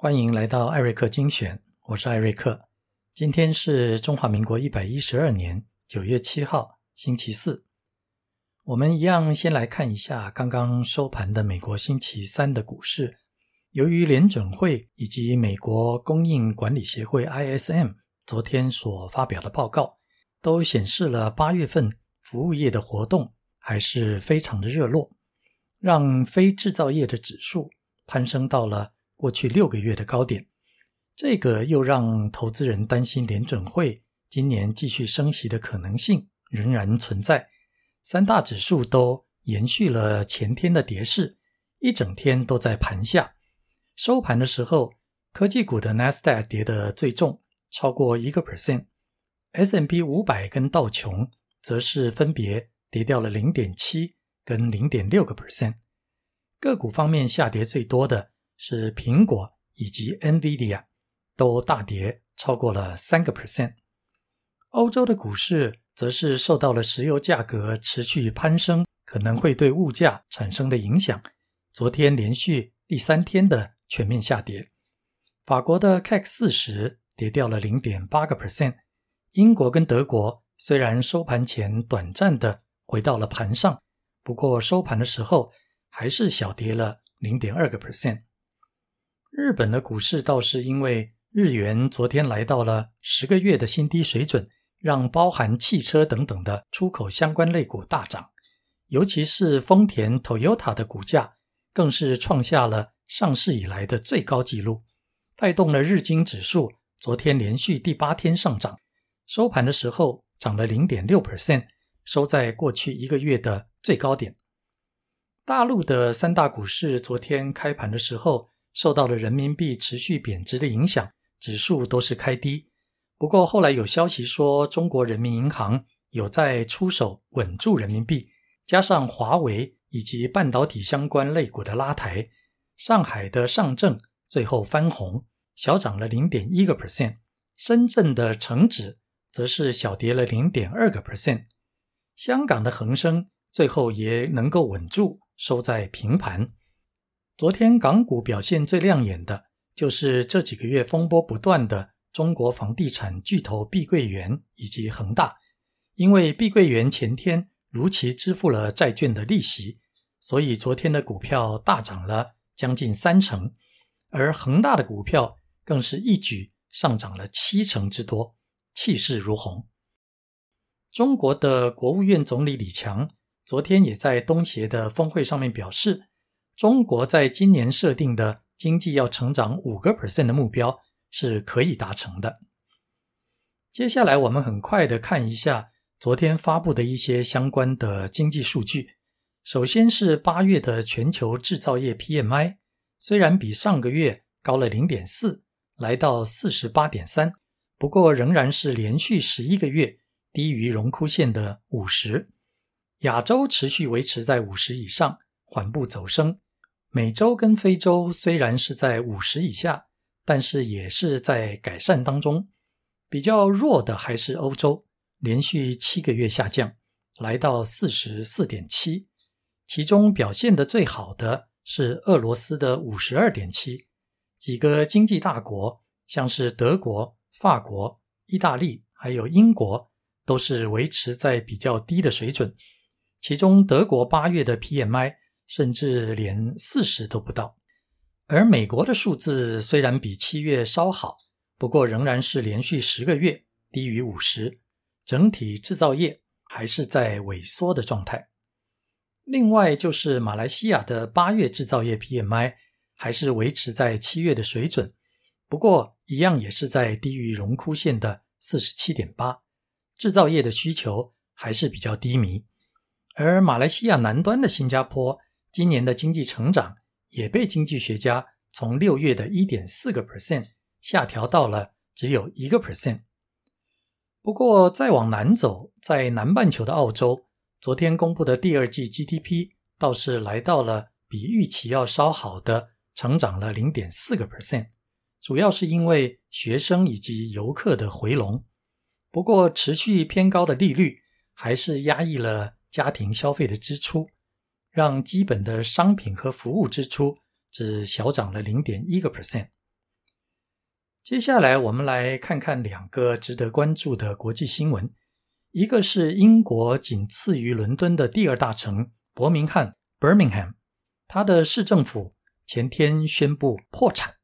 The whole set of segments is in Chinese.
欢迎来到艾瑞克精选，我是艾瑞克。今天是中华民国一百一十二年九月七号，星期四。我们一样先来看一下刚刚收盘的美国星期三的股市。由于联准会以及美国供应管理协会 ISM 昨天所发表的报告，都显示了八月份服务业的活动还是非常的热络，让非制造业的指数攀升到了。过去六个月的高点，这个又让投资人担心联准会今年继续升息的可能性仍然存在。三大指数都延续了前天的跌势，一整天都在盘下。收盘的时候，科技股的 n a s d a q 跌得最重，超过一个 percent；S M P 五百跟道琼则是分别跌掉了零点七跟零点六个 percent。个股方面下跌最多的。是苹果以及 NVIDIA 都大跌超过了三个 percent。欧洲的股市则是受到了石油价格持续攀升，可能会对物价产生的影响。昨天连续第三天的全面下跌。法国的 CAC 四十跌掉了零点八个 percent。英国跟德国虽然收盘前短暂的回到了盘上，不过收盘的时候还是小跌了零点二个 percent。日本的股市倒是因为日元昨天来到了十个月的新低水准，让包含汽车等等的出口相关类股大涨，尤其是丰田 Toyota 的股价更是创下了上市以来的最高纪录，带动了日经指数昨天连续第八天上涨，收盘的时候涨了零点六 percent，收在过去一个月的最高点。大陆的三大股市昨天开盘的时候。受到了人民币持续贬值的影响，指数都是开低。不过后来有消息说，中国人民银行有在出手稳住人民币，加上华为以及半导体相关类股的拉抬，上海的上证最后翻红，小涨了零点一个 percent，深圳的成指则是小跌了零点二个 percent，香港的恒生最后也能够稳住，收在平盘。昨天港股表现最亮眼的，就是这几个月风波不断的中国房地产巨头碧桂园以及恒大。因为碧桂园前天如期支付了债券的利息，所以昨天的股票大涨了将近三成，而恒大的股票更是一举上涨了七成之多，气势如虹。中国的国务院总理李强昨天也在东协的峰会上面表示。中国在今年设定的经济要成长五个 percent 的目标是可以达成的。接下来，我们很快的看一下昨天发布的一些相关的经济数据。首先是八月的全球制造业 PMI，虽然比上个月高了零点四，来到四十八点三，不过仍然是连续十一个月低于荣枯线的五十。亚洲持续维持在五十以上，缓步走升。美洲跟非洲虽然是在五十以下，但是也是在改善当中。比较弱的还是欧洲，连续七个月下降，来到四十四点七。其中表现的最好的是俄罗斯的五十二点七。几个经济大国，像是德国、法国、意大利还有英国，都是维持在比较低的水准。其中德国八月的 PMI。甚至连四十都不到，而美国的数字虽然比七月稍好，不过仍然是连续十个月低于五十，整体制造业还是在萎缩的状态。另外就是马来西亚的八月制造业 PMI 还是维持在七月的水准，不过一样也是在低于荣枯线的四十七点八，制造业的需求还是比较低迷。而马来西亚南端的新加坡。今年的经济成长也被经济学家从六月的一点四个 percent 下调到了只有一个 percent。不过再往南走，在南半球的澳洲，昨天公布的第二季 GDP 倒是来到了比预期要稍好的，成长了零点四个 percent，主要是因为学生以及游客的回笼。不过持续偏高的利率还是压抑了家庭消费的支出。让基本的商品和服务支出只小涨了零点一个 percent。接下来我们来看看两个值得关注的国际新闻，一个是英国仅次于伦敦的第二大城伯明翰 （Birmingham），它的市政府前天宣布破产，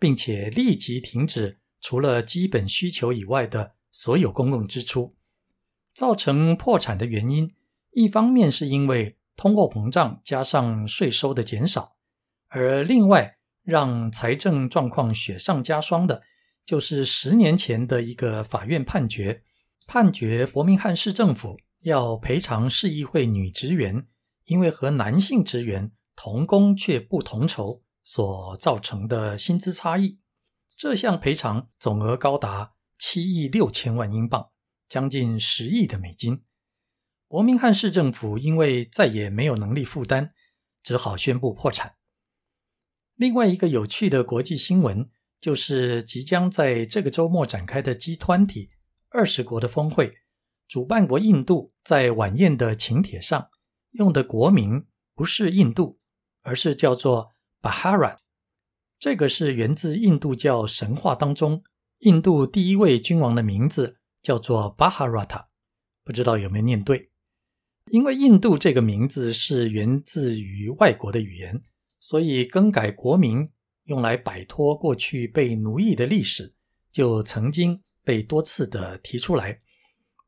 并且立即停止除了基本需求以外的所有公共支出。造成破产的原因，一方面是因为通货膨胀加上税收的减少，而另外。让财政状况雪上加霜的，就是十年前的一个法院判决，判决伯明翰市政府要赔偿市议会女职员，因为和男性职员同工却不同酬所造成的薪资差异。这项赔偿总额高达七亿六千万英镑，将近十亿的美金。伯明翰市政府因为再也没有能力负担，只好宣布破产。另外一个有趣的国际新闻，就是即将在这个周末展开的 G 团体二十国的峰会，主办国印度在晚宴的请帖上用的国名不是印度，而是叫做 Bhara。这个是源自印度教神话当中，印度第一位君王的名字叫做 Bharata，不知道有没有念对？因为印度这个名字是源自于外国的语言。所以，更改国名用来摆脱过去被奴役的历史，就曾经被多次的提出来。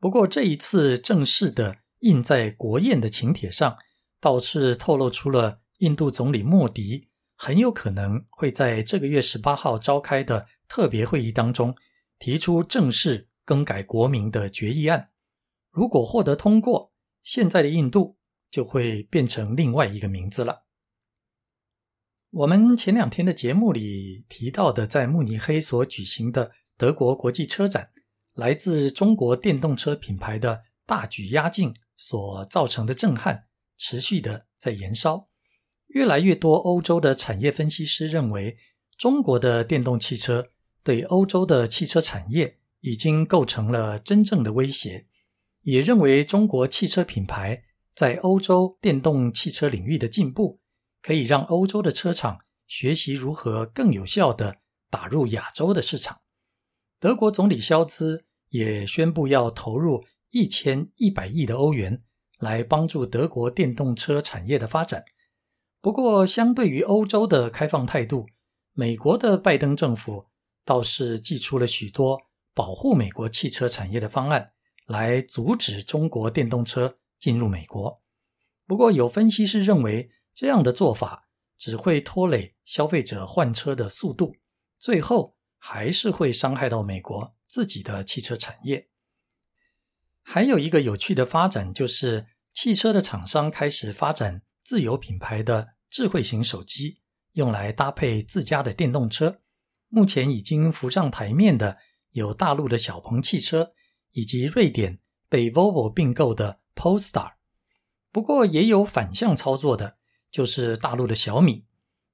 不过，这一次正式的印在国宴的请帖上，倒是透露出了印度总理莫迪很有可能会在这个月十八号召开的特别会议当中提出正式更改国名的决议案。如果获得通过，现在的印度就会变成另外一个名字了。我们前两天的节目里提到的，在慕尼黑所举行的德国国际车展，来自中国电动车品牌的大举压境所造成的震撼，持续的在燃烧。越来越多欧洲的产业分析师认为，中国的电动汽车对欧洲的汽车产业已经构成了真正的威胁，也认为中国汽车品牌在欧洲电动汽车领域的进步。可以让欧洲的车厂学习如何更有效地打入亚洲的市场。德国总理肖兹也宣布要投入一千一百亿的欧元来帮助德国电动车产业的发展。不过，相对于欧洲的开放态度，美国的拜登政府倒是寄出了许多保护美国汽车产业的方案，来阻止中国电动车进入美国。不过，有分析师认为。这样的做法只会拖累消费者换车的速度，最后还是会伤害到美国自己的汽车产业。还有一个有趣的发展，就是汽车的厂商开始发展自有品牌的智慧型手机，用来搭配自家的电动车。目前已经浮上台面的有大陆的小鹏汽车，以及瑞典被 Volvo 并购的 Polestar。不过也有反向操作的。就是大陆的小米，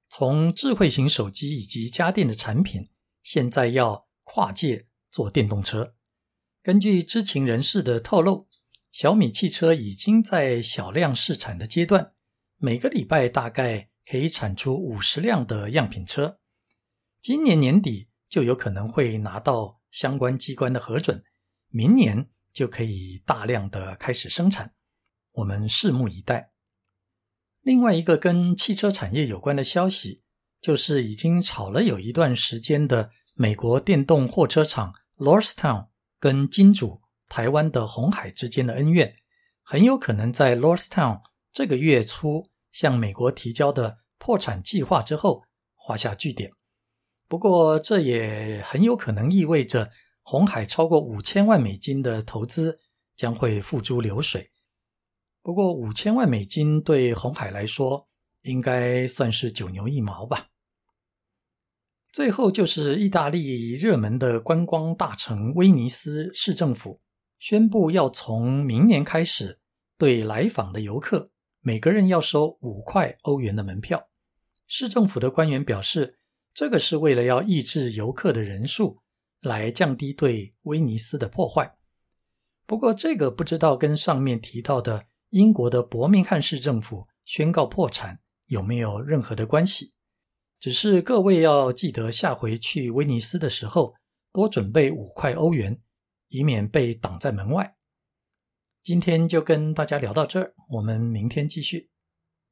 从智慧型手机以及家电的产品，现在要跨界做电动车。根据知情人士的透露，小米汽车已经在小量试产的阶段，每个礼拜大概可以产出五十辆的样品车。今年年底就有可能会拿到相关机关的核准，明年就可以大量的开始生产。我们拭目以待。另外一个跟汽车产业有关的消息，就是已经炒了有一段时间的美国电动货车厂 Lordstown 跟金主台湾的红海之间的恩怨，很有可能在 Lordstown 这个月初向美国提交的破产计划之后画下句点。不过，这也很有可能意味着红海超过五千万美金的投资将会付诸流水。不过五千万美金对红海来说，应该算是九牛一毛吧。最后就是意大利热门的观光大城威尼斯市政府宣布，要从明年开始，对来访的游客每个人要收五块欧元的门票。市政府的官员表示，这个是为了要抑制游客的人数，来降低对威尼斯的破坏。不过这个不知道跟上面提到的。英国的伯明翰市政府宣告破产有没有任何的关系？只是各位要记得下回去威尼斯的时候多准备五块欧元，以免被挡在门外。今天就跟大家聊到这儿，我们明天继续。